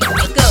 big, big